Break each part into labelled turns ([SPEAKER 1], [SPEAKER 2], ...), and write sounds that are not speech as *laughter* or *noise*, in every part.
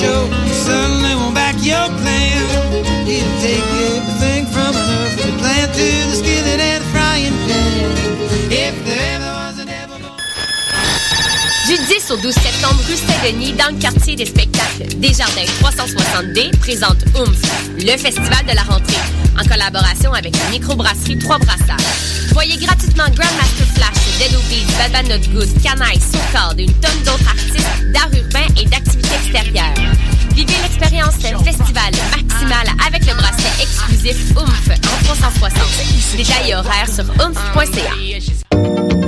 [SPEAKER 1] something for
[SPEAKER 2] 10 au 12 septembre, rue Saint-Denis, dans le quartier des spectacles, Desjardins 360D présente OOMF, le festival de la rentrée, en collaboration avec la microbrasserie Trois Brassards. Voyez gratuitement Grandmaster Flash, Dead Obies, Bad Bad Not Good, Canaille, Soukard et une tonne d'autres artistes d'art urbain et d'activités extérieures. Vivez l'expérience festival maximal avec le bracelet exclusif OOMF en 360. Détails et horaires sur oomph.ca.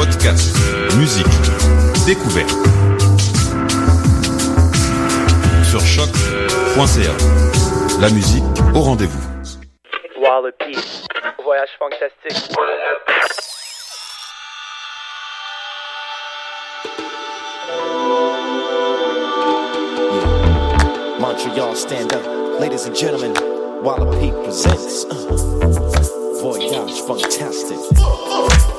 [SPEAKER 3] Podcast, musique, découverte. Sur choc.ca. La musique au rendez-vous.
[SPEAKER 4] Wallopy. Voyage fantastique.
[SPEAKER 5] Montreal, stand up. Ladies and gentlemen, Wallopy presents uh, Voyage Fantastic.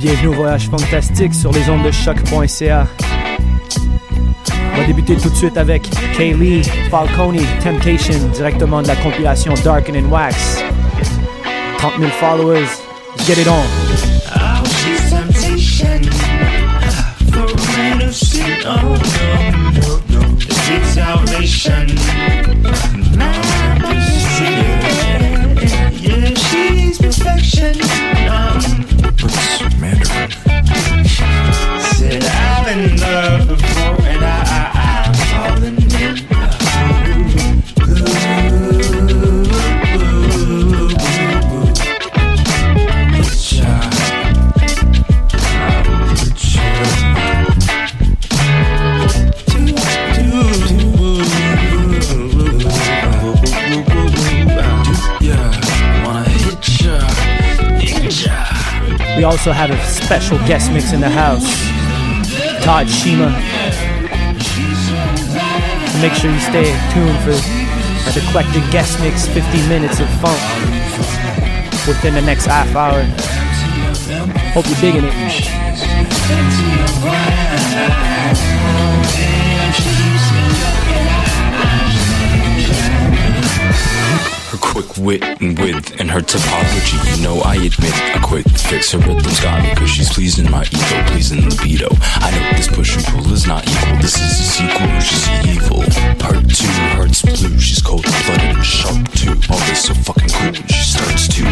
[SPEAKER 6] Voyage fantastique sur les ondes de choc.ca. On va débuter tout de suite avec Kaylee Falcone Temptation, directement de la compilation Darken and Wax. 30 000 followers, get it on.
[SPEAKER 7] Oh, no, no, no. She's salvation.
[SPEAKER 6] Also have a special guest mix in the house, Todd Shima. So make sure you stay tuned for an eclectic guest mix, 50 minutes of funk within the next half hour. Hope you're digging it.
[SPEAKER 8] Wit and width and her topology, you know I admit a quick fix. Her rhythm's got me cause she's pleasing my ego, pleasing libido. I know this push and pull is not equal, this is a sequel, she's evil. Part two, hearts blue, she's cold blooded and sharp too. All this so fucking cool, she starts to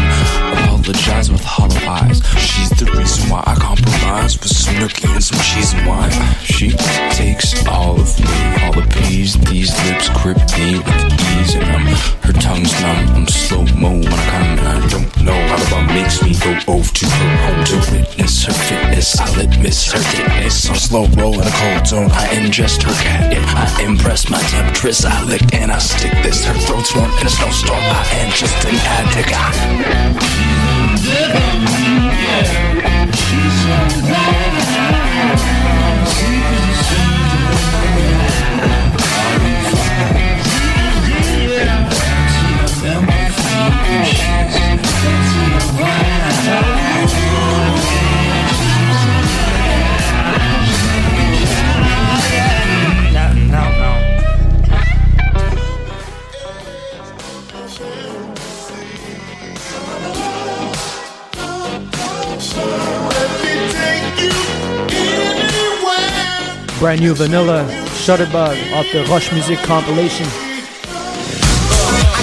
[SPEAKER 8] apologize with hollow eyes. She's the reason why I compromise with some nookie and some cheese and wine. She takes all of me, all the peas, these lips grip me with ease, and um, her tongue's numb. I'm slow mo when I come, and I don't know how the bum makes me go over to her home to witness her fitness. I let miss her thickness. I'm slow roll in a cold zone. I ingest her cat. If I impress my temptress, I lick and I stick this. Her throat's warm in a snowstorm. I am just an addict.
[SPEAKER 7] No,
[SPEAKER 6] Brand new Vanilla Shutterbug off the Rush Music compilation.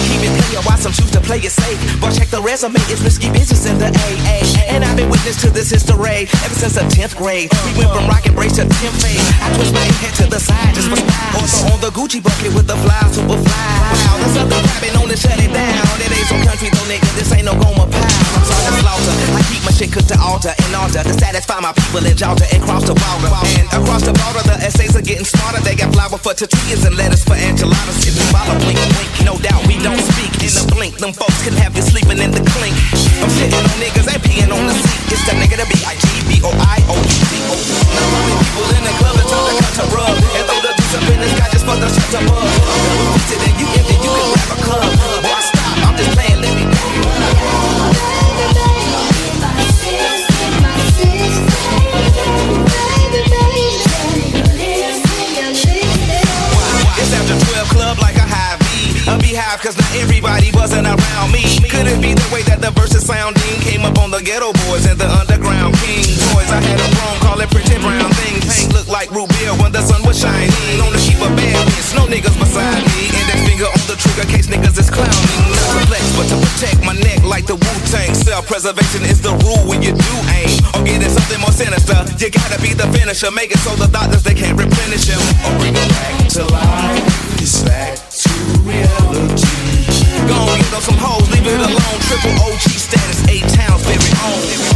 [SPEAKER 9] Keep it clear why some choose to play it safe. But check the resume, it's risky business in the AA. And I've been witness to this history ever since the 10th grade. We went from rock and brace to 10th fade. I twist my head to the side just for style. Also on the Gucci bucket with the fly, super fly. Wow, there's something grabbing on to shut it down. It ain't some country though, nigga. This ain't no Goma pie. I'm sorry slaughter. I keep my shit cooked to altar and altar to satisfy my people in Georgia and cross the border. And across the border, the essays are getting smarter. They got flour for tortillas and lettuce for enchiladas. If you follow, blink, blink. No doubt we don't speak in a blink. Them folks can have you sleeping in the clink. I'm shitting on niggas and peeing on the seat. It's the nigga that B-I-G-B-O-I-O-U-D-O. Now how many people in the club and told the cut to rub and throw the juice up in the sky just for the shut up. Sit and you empty, you can grab a club. Boy, stop, I'm just playing, A beehive, cause not everybody wasn't around me. Could it be the way that the verses sounding came up on the Geto Boys and the underground king boys? I had a broom, call it pretty brown thing. Paint looked like root beer when the sun was shining. On the keep a bad bitch, no niggas beside me. Index finger on the trigger case niggas is clowning. Not to flex, but to protect my neck like the Wu Tang. Self preservation is the rule when you do aim. Or getting something more sinister, you gotta be the finisher. Make it so the doctors they can't replenish him. Or bring it back to life. It's back reality. Go on, get on some hoes, leave it alone. Triple OG status, eight towns, very own.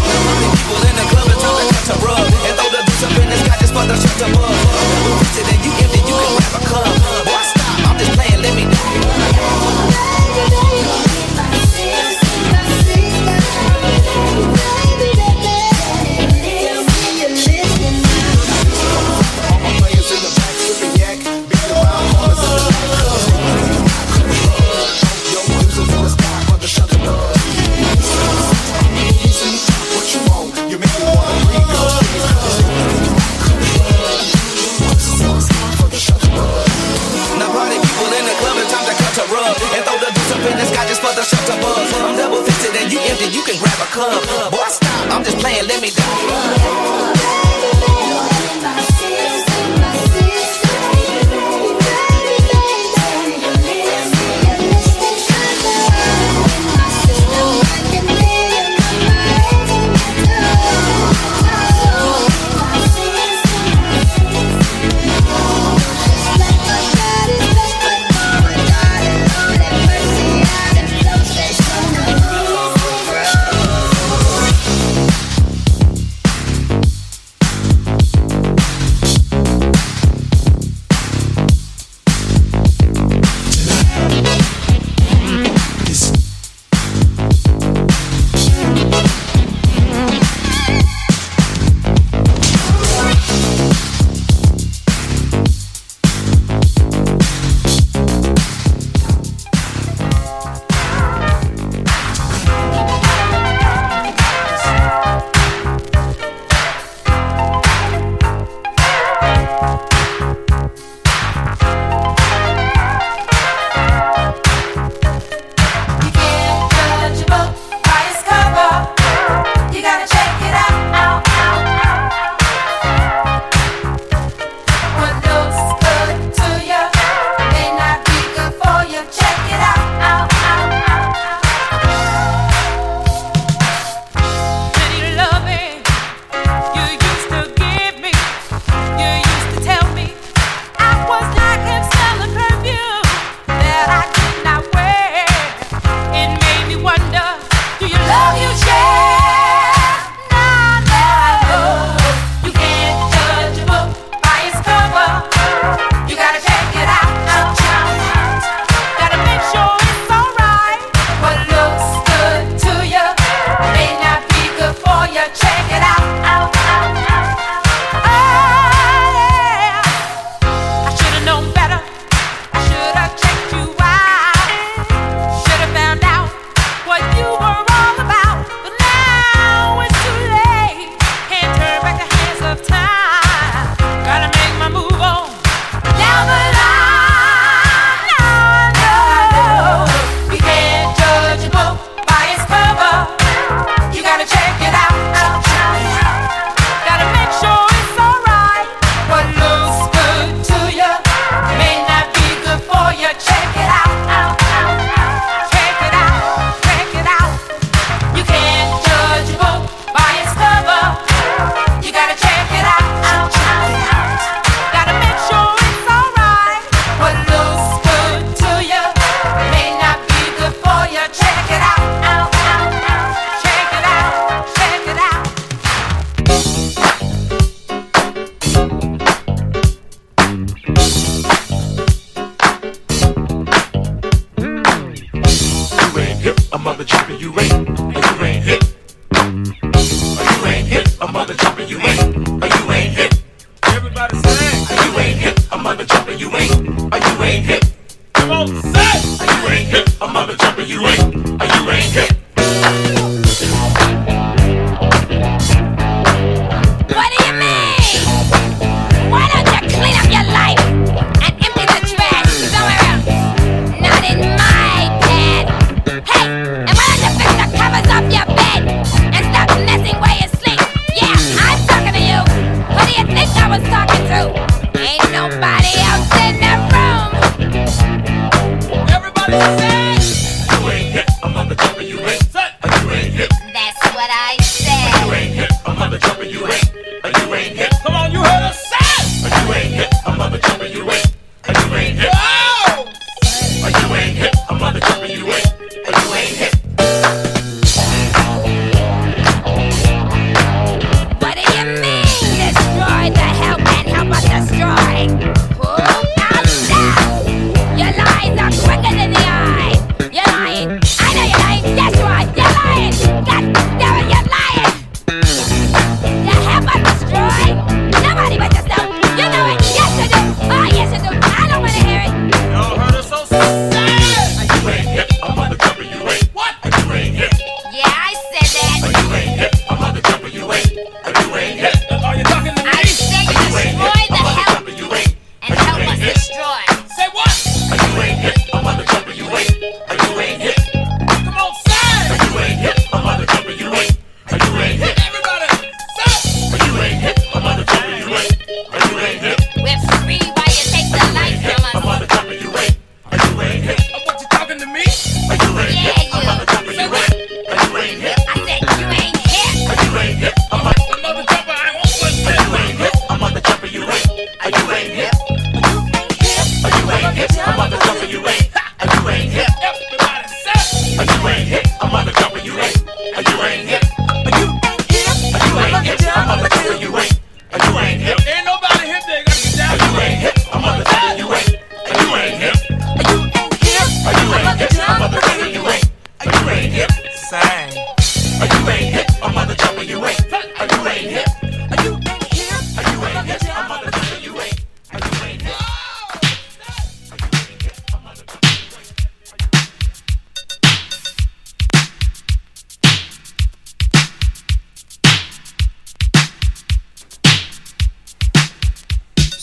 [SPEAKER 9] Playing, let me
[SPEAKER 10] down.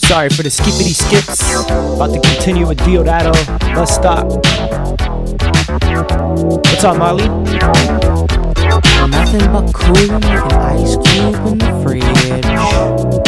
[SPEAKER 6] Sorry for the skippity skips. About to continue with Diodato. Let's stop. What's up, Molly?
[SPEAKER 11] Nothing but cool and ice cube in the fridge.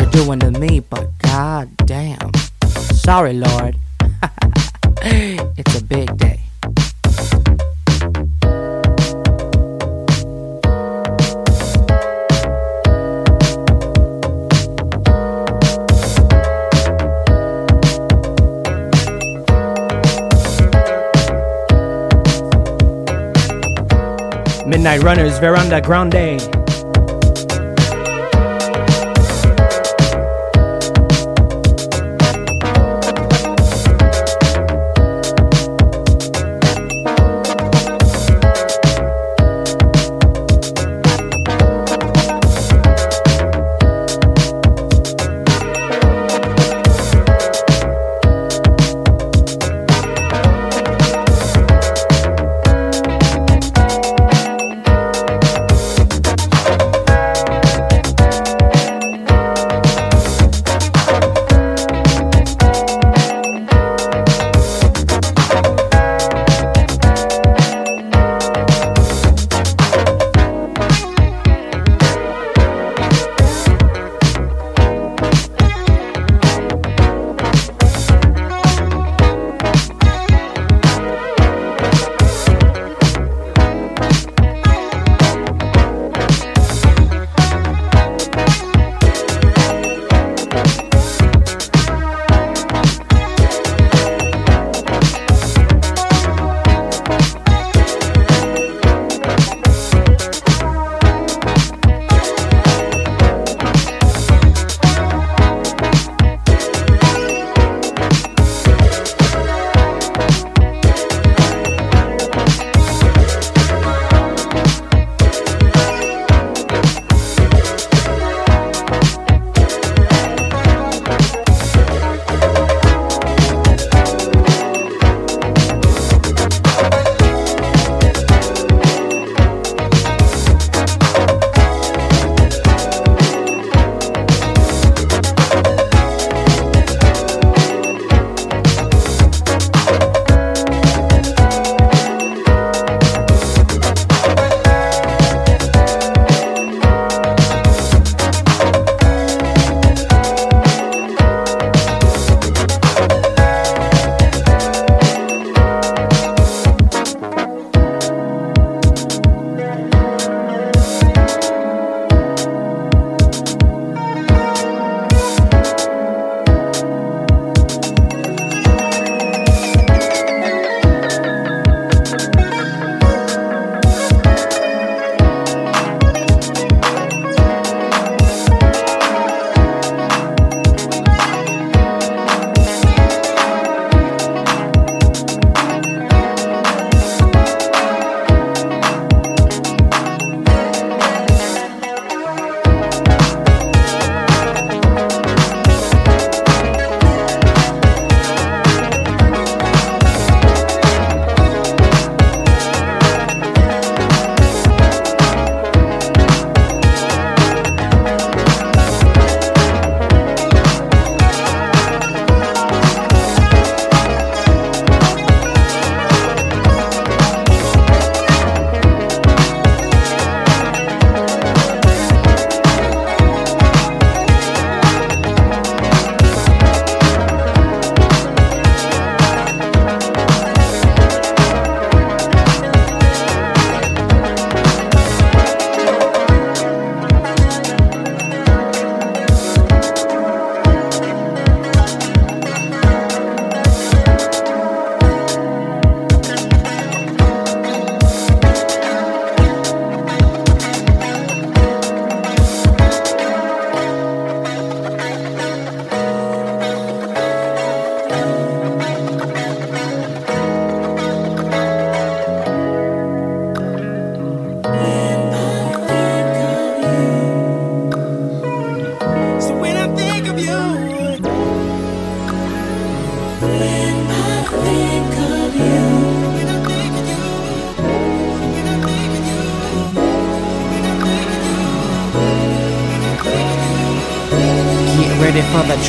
[SPEAKER 11] You're doing to me, but god damn. Sorry, Lord. *laughs* it's a big day.
[SPEAKER 12] Midnight Runners, Veranda Grande.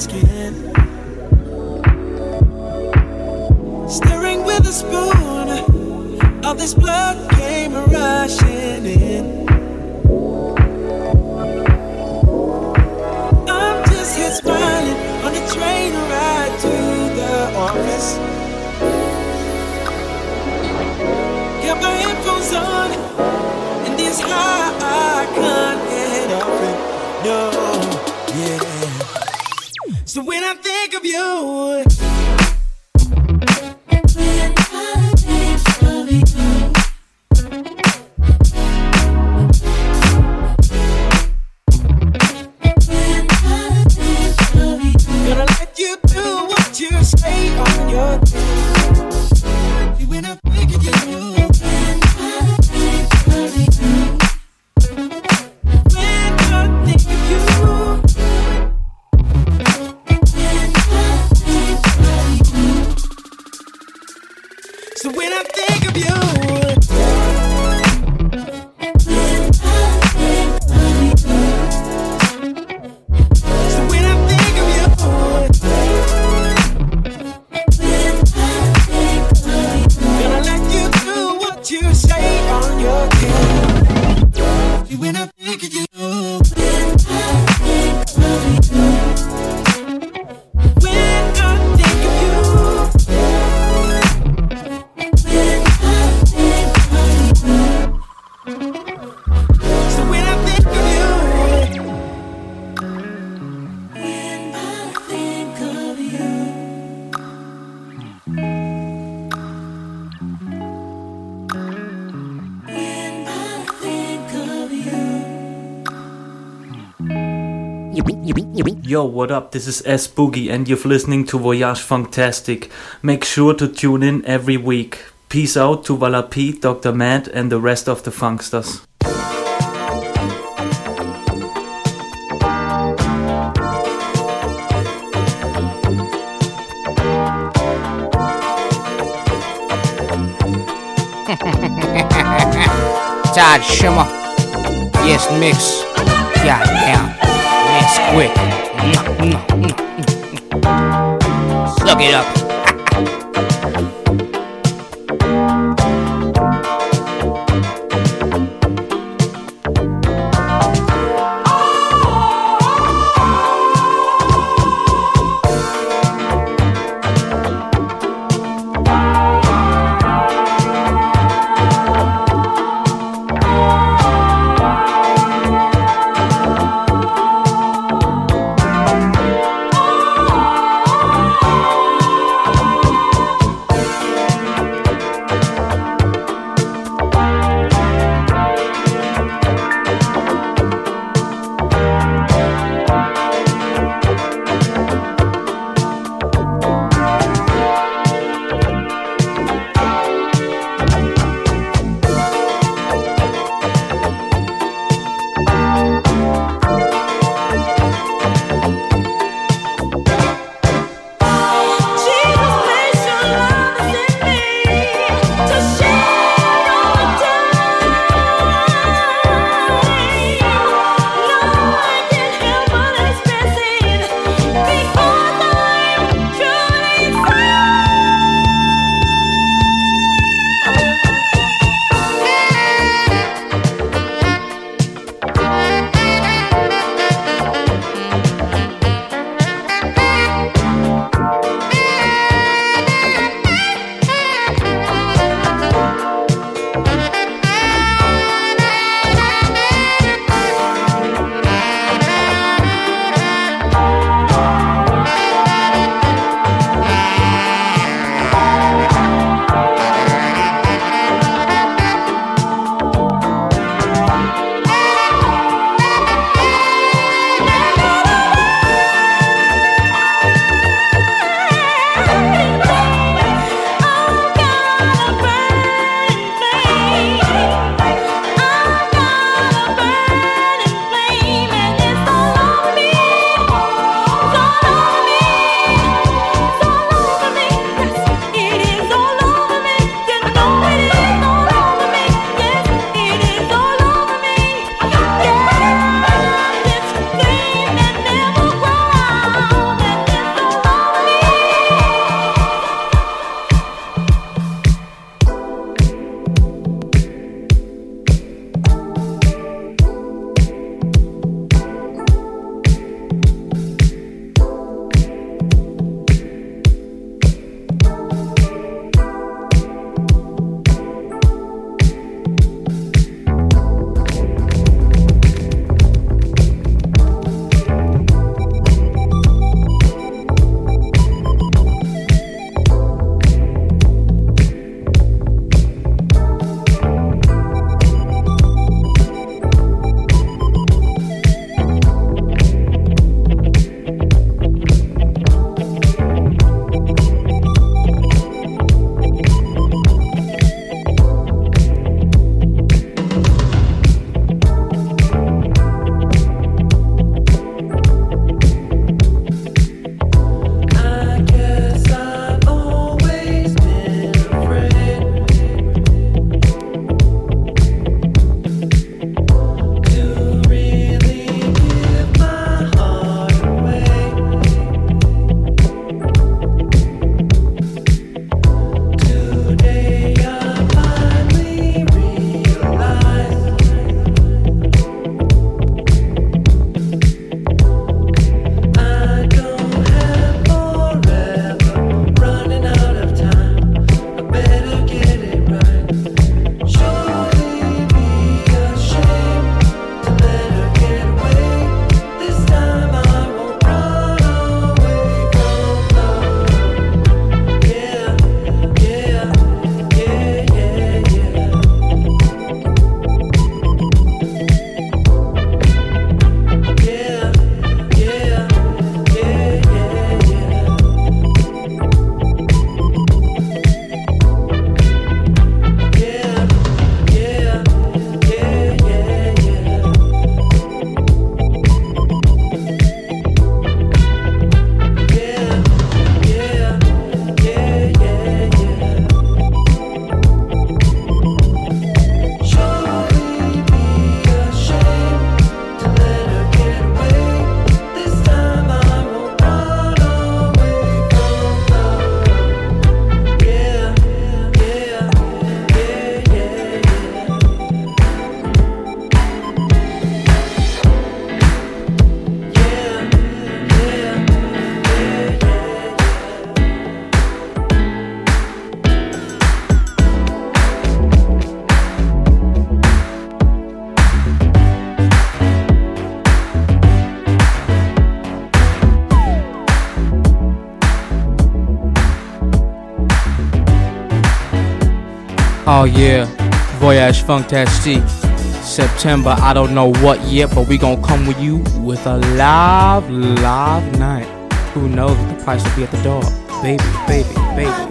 [SPEAKER 11] skin.
[SPEAKER 12] Stirring with a spoon, all this blood came rushing in. I'm just here smiling on the train ride to the office. Got my headphones on, and this high I can't get off it. No, yeah. So when I think of you. What
[SPEAKER 13] up? This is S Boogie, and you're listening to Voyage Funktastique. Make sure to tune in every week. Peace out to Walla P, Dr. Matt, and the rest of the Funksters. *laughs*
[SPEAKER 14] Todd Shimmer. Yes, mix. Yeah, damn. Mix quick. Mm, mm, mm, Suck it up. Oh yeah, Voyage Funktastique. September, I don't know what yet, but we gonna come with you with a live, live night. Who knows what the price will be at the door? Baby, baby, baby.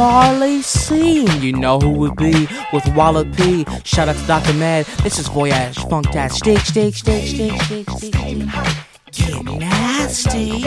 [SPEAKER 15] Marley Scene,
[SPEAKER 11] You know who would be with Wallet P. Shout out to Dr. Mad. This is Voyage Funk. Funktastique. Stick, stick, stick, stick, stick, stick, stick.
[SPEAKER 15] Get nasty.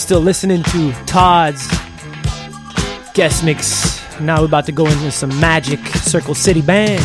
[SPEAKER 16] still listening to Todd's guest mix. Now we're about to go into some magic Circle City Band.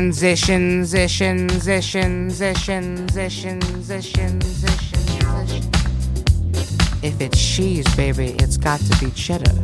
[SPEAKER 11] Transition, zition, zition, zition, zition, zition, zition. If it's cheese, baby, it's got to be cheddar.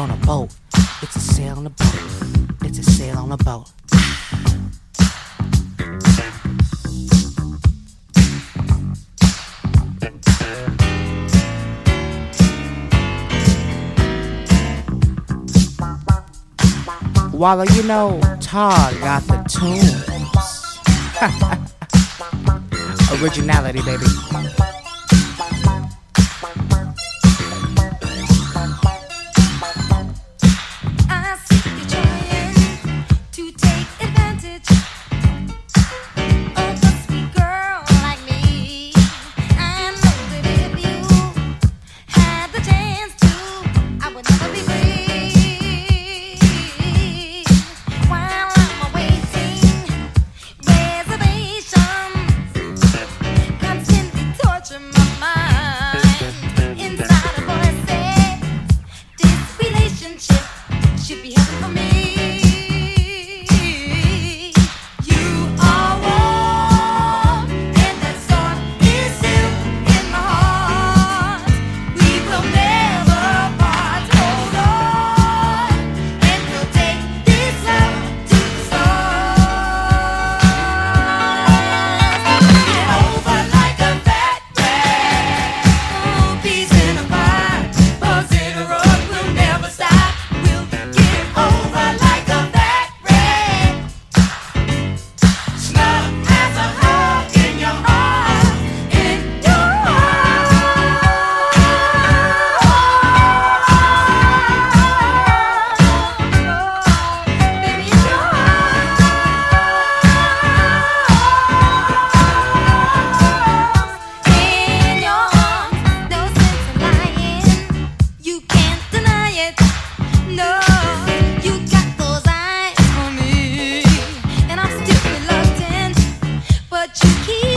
[SPEAKER 17] on a boat. It's a sail on a boat. It's a sail on a boat. While you know, Todd got the tunes. *laughs* Originality, baby.
[SPEAKER 12] keep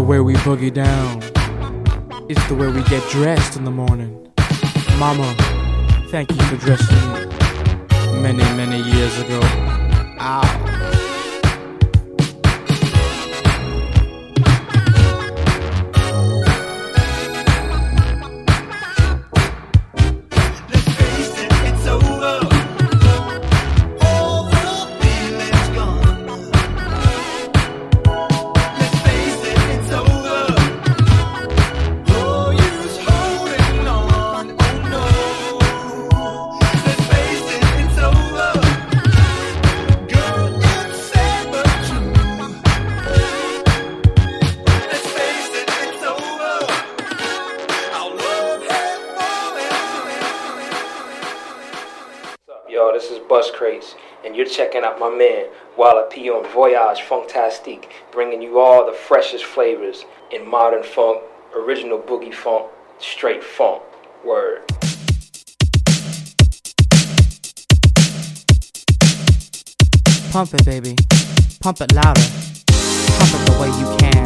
[SPEAKER 12] The
[SPEAKER 14] way we boogie down.
[SPEAKER 12] It's the way we get dressed in the morning. Mama, thank you for dressing me many, many years ago. Ow.
[SPEAKER 18] My man, Walla P on Voyage Funktastique, bringing you all the freshest flavors in modern funk, original boogie funk, straight funk. Word.
[SPEAKER 11] Pump it, baby. Pump it louder. Pump it the way you can.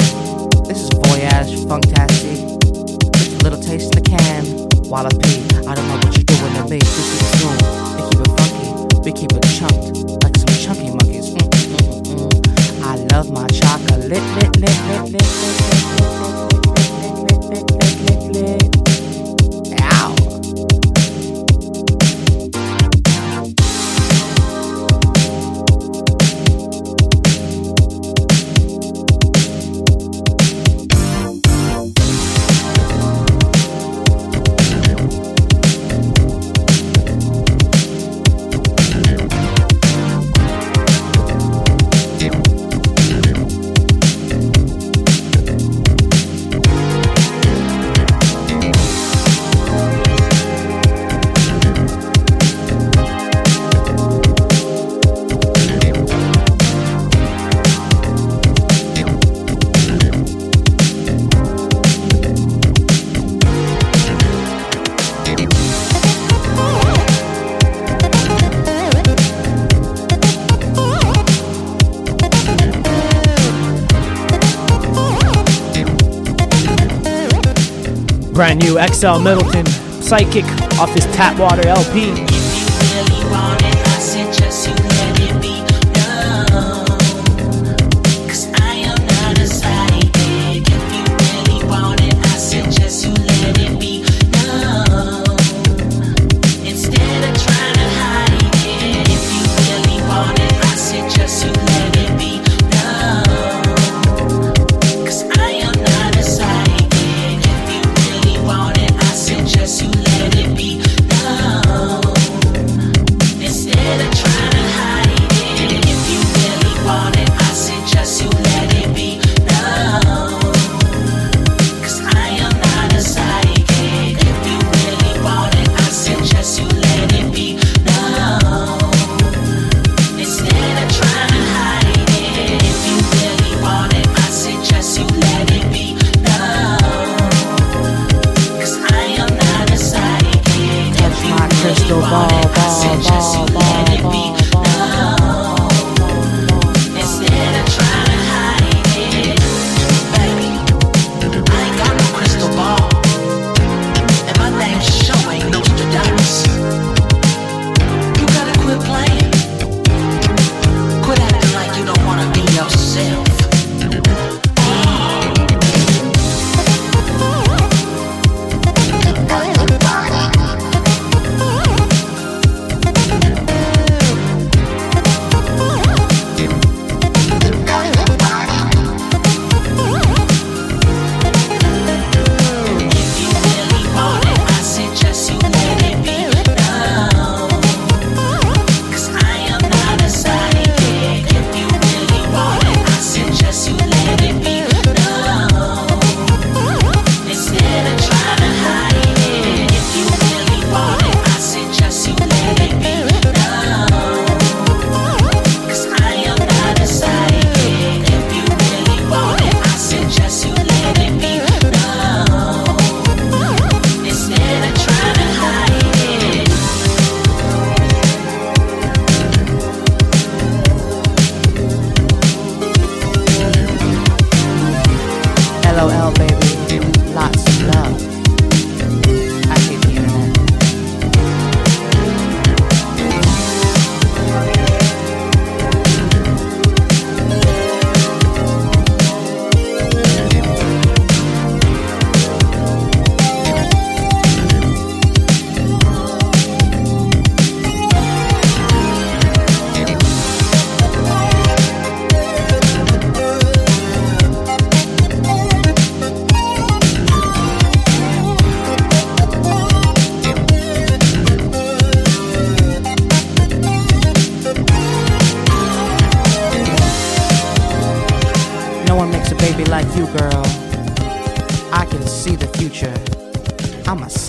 [SPEAKER 11] This is Voyage Funktastique. Just a little taste in the can. While I pee, I don't know what you're doing to me. This is tune. We keep it funky. We keep it chunked cookie monkeys. Mm-hmm. Mm, mm. I love my chocolate. Lit, lit, lit,
[SPEAKER 19] Brand new XL Middleton Psychic off his Tapwater LP.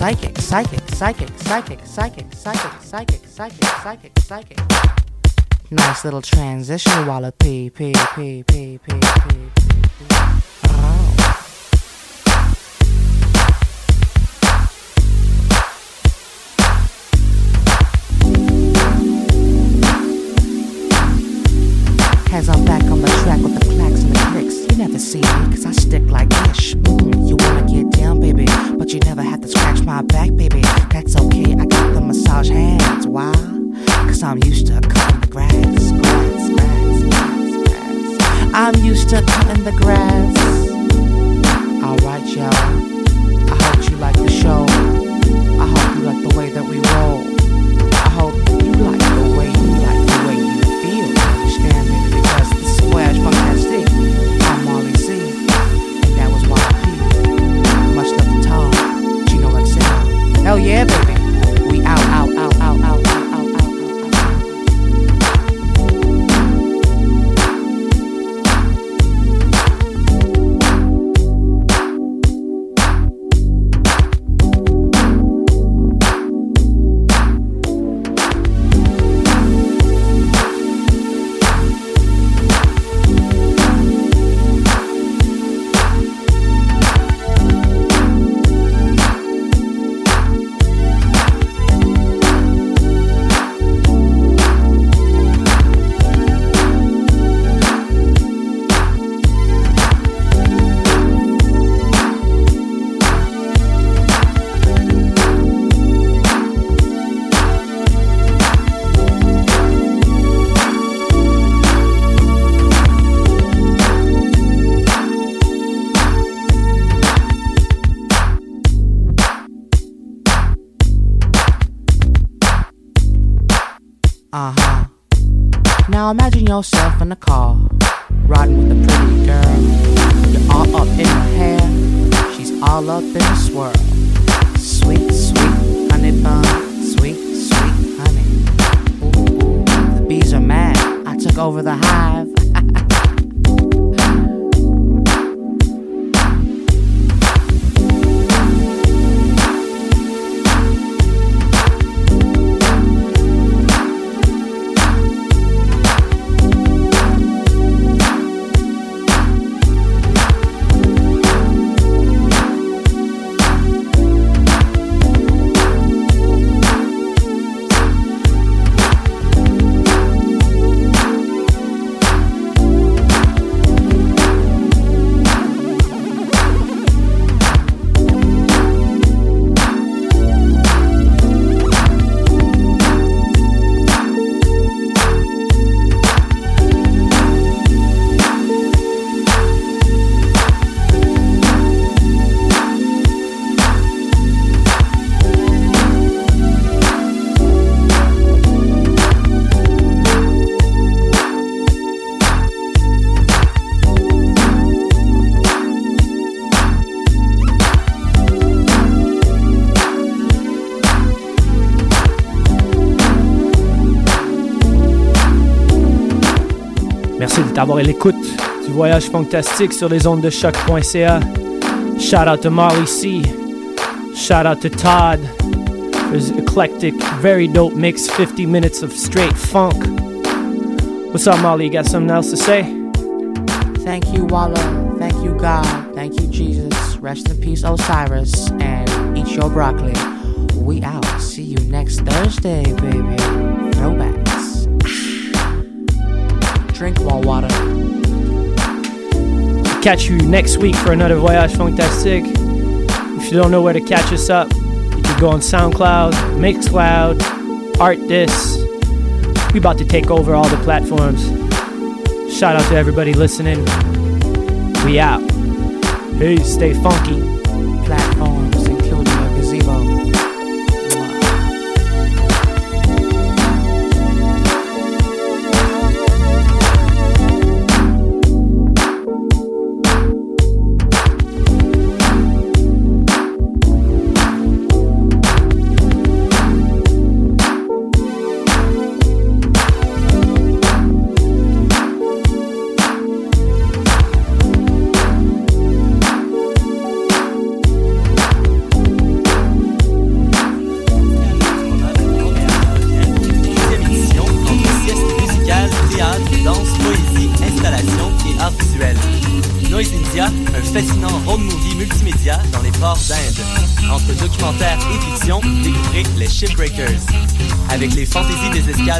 [SPEAKER 11] Psychic, psychic, psychic, psychic, psychic, psychic, psychic, psychic, psychic, psychic. Nice little transition, Walla P, P, P, P, P, P, P. Oh. As I'm back on the track with the clacks and the clicks, you never see me, cause I stick like this. Mm, you wanna get down, baby, but you never have to scratch my back, baby. That's okay, I got the massage hands. Why? Cause I'm used to cutting the grass, grass, grass, grass, grass. I'm used to cutting the grass. Alright, y'all. I hope you like the show. Yeah, baby.
[SPEAKER 6] D'avoir l'écoute du voyage Funktastique sur les ondes de CHOQ.ca. Shout out to Marley C. Shout out to Todd. There's eclectic, very dope mix, 50 minutes of straight funk. What's up, Molly? You got something else to say?
[SPEAKER 11] Thank you, Walla. Thank you, God. Thank you, Jesus. Rest in peace, Osiris. And eat your broccoli. We out. See you next Thursday, baby. Throwbacks. Drink more water.
[SPEAKER 6] Catch you next week for another Voyage Funktastique. If you don't know where to catch us up, you can go on SoundCloud, Mixcloud, Artdis. We about to take over all the platforms. Shout out to everybody listening. We out. Hey, stay funky.
[SPEAKER 11] Platforms,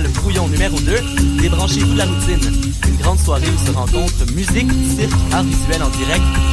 [SPEAKER 18] escales brouillon numéro 2, débranchez-vous de la routine. Une grande soirée où se rencontrent musique, cirque, art visuel en direct